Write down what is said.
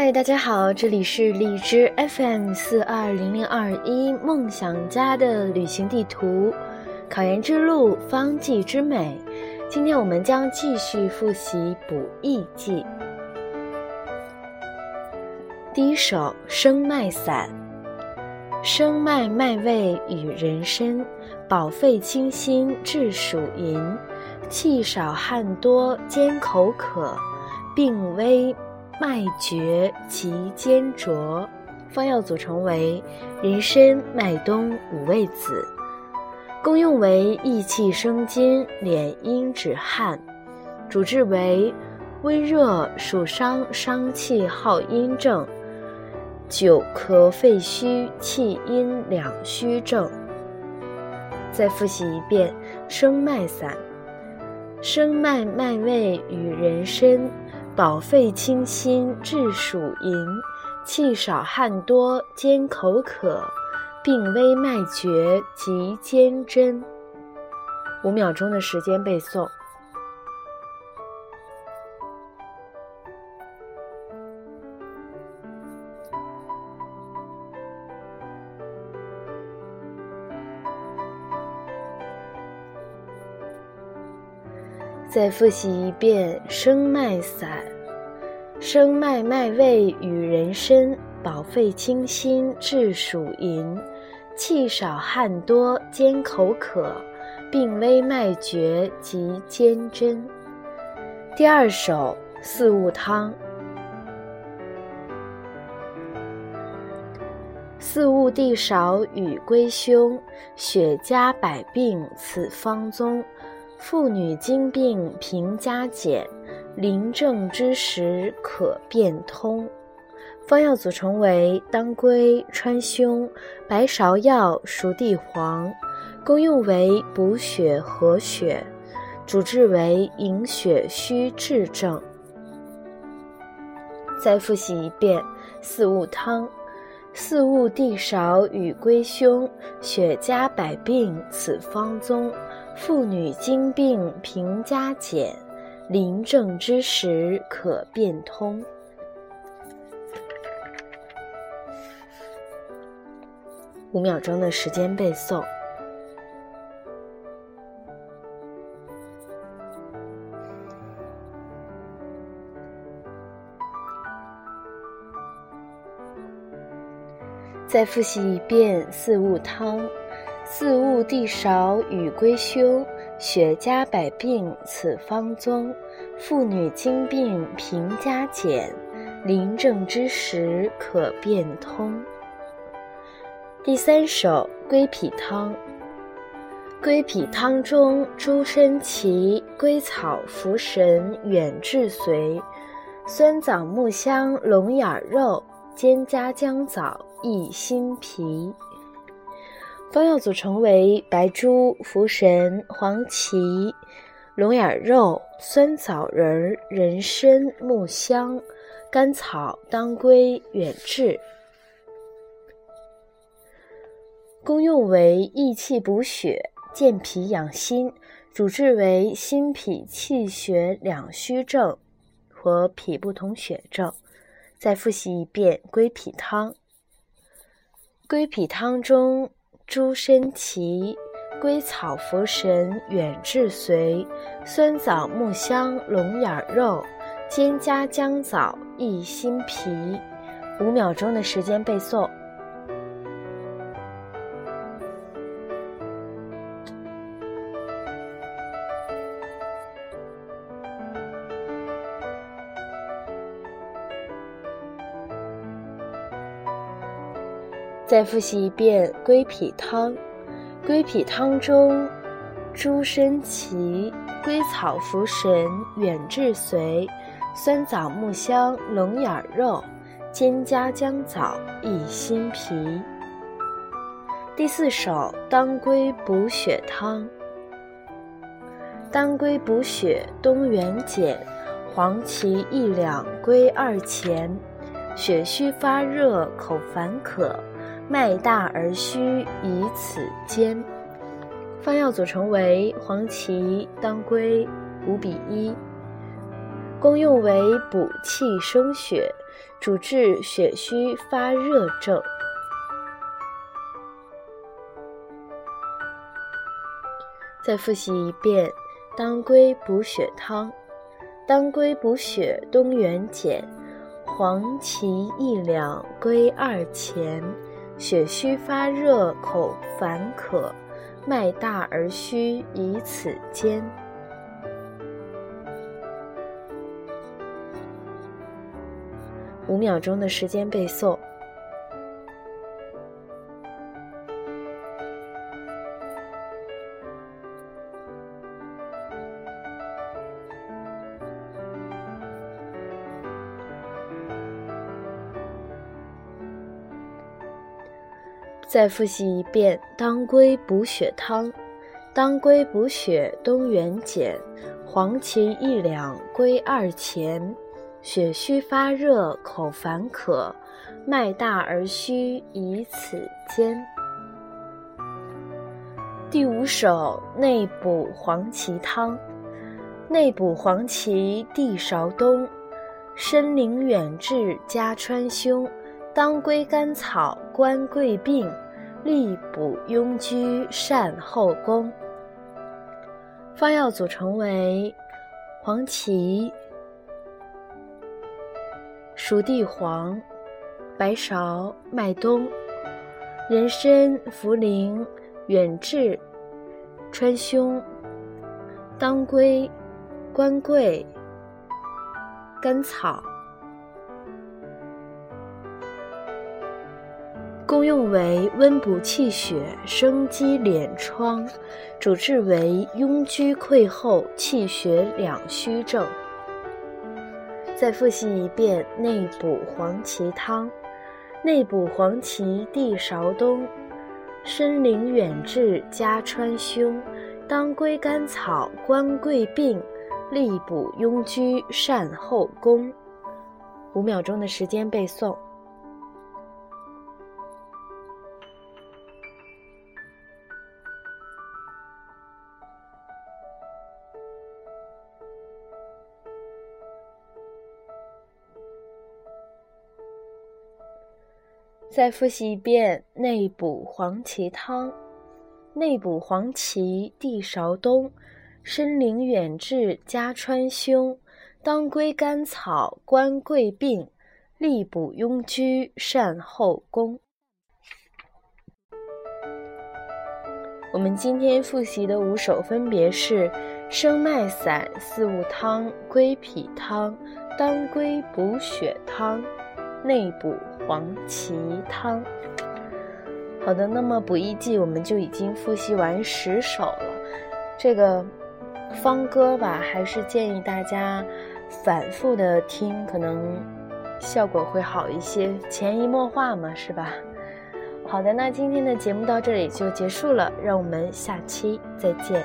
嗨，大家好，这里是荔枝 FM 四二零零二一梦想家的旅行地图，考研之路方剂之美。今天我们将继续复习补益剂。第一首生脉散，生脉脉味与人参，保肺清心治暑淫，气少汗多兼口渴，病危。脉绝其坚浊，方药组成为人参、麦冬、五味子，功用为益气生津、敛阴止汗，主治为温热暑伤伤气耗阴症、久咳肺虚气阴两虚症。再复习一遍生脉散，生脉脉味与人参。保肺清心治暑淫，气少汗多兼口渴，病危脉绝急坚贞。五秒钟的时间背诵。再复习一遍生脉散，生脉脉味与人参，保肺清心治暑淫，气少汗多兼口渴，病危脉绝及坚贞。第二首四物汤，四物地少与归胸，血加百病此方宗。妇女经病平加减，临症之时可变通。方药组成为当归、川芎、白芍药、熟地黄，功用为补血和血，主治为营血虚滞症。再复习一遍四物汤：四物地少与归胸，血加百病此方宗。妇女经病平加减，临症之时可变通。五秒钟的时间背诵。再复习一遍四物汤。四物地少与归胸，血加百病此方宗。妇女经病平加减，临症之时可变通。第三首归脾汤。归脾汤中，猪参芪、归草、茯神、远志随、酸枣、木香、龙眼肉、兼加姜枣益心脾。方药组成为白术、茯神、黄芪、龙眼肉、酸枣仁、人参、木香、甘草、当归、远志。功用为益气补血、健脾养心，主治为心脾气血两虚症和脾不统血症。再复习一遍归脾汤。归脾汤中。猪参芪、归草、茯神、远志随、酸枣、木香、龙眼肉，兼加姜枣益心脾。五秒钟的时间背诵。再复习一遍归脾汤。归脾汤中，猪参芪、归草、茯神、远志随、酸枣、木香、龙眼肉，兼加姜枣益心脾。第四首当归补血汤。当归补血，冬元碱，黄芪一两，归二钱。血虚发热，口烦渴。脉大而虚，以此煎。方药组成为黄芪、当归五比一，功用为补气生血，主治血虚发热症。再复习一遍：当归补血汤。当归补血，东元简，黄芪一两，归二钱。血虚发热，口烦渴，脉大而虚，以此间。五秒钟的时间背诵。再复习一遍：当归补血汤。当归补血，东元碱，黄芪一两，归二钱。血虚发热，口烦渴，脉大而虚，以此煎。第五首内补黄芪汤。内补黄芪，地芍冬，参苓远志加川芎。当归甘草关桂病，力补庸居善后宫。方药组成为：黄芪、熟地黄、白芍、麦冬、人参、茯苓、远志、川芎、当归、关桂、甘草。功用为温补气血、生肌敛疮，主治为痈疽溃后气血两虚症。再复习一遍内补黄芪汤。内补黄芪、地芍冬、参苓远志加川芎、当归甘草关桂病，力补痈疽善后宫。五秒钟的时间背诵。再复习一遍内补黄芪汤。内补黄芪、地芍冬、参苓远志加川芎、当归甘草关桂病，力补痈疽善后宫。我们今天复习的五首分别是生脉散、四物汤、归脾汤、当归补血汤。内补黄芪汤。好的，那么补益剂我们就已经复习完十首了。这个方歌吧，还是建议大家反复的听，可能效果会好一些，潜移默化嘛，是吧？好的，那今天的节目到这里就结束了，让我们下期再见。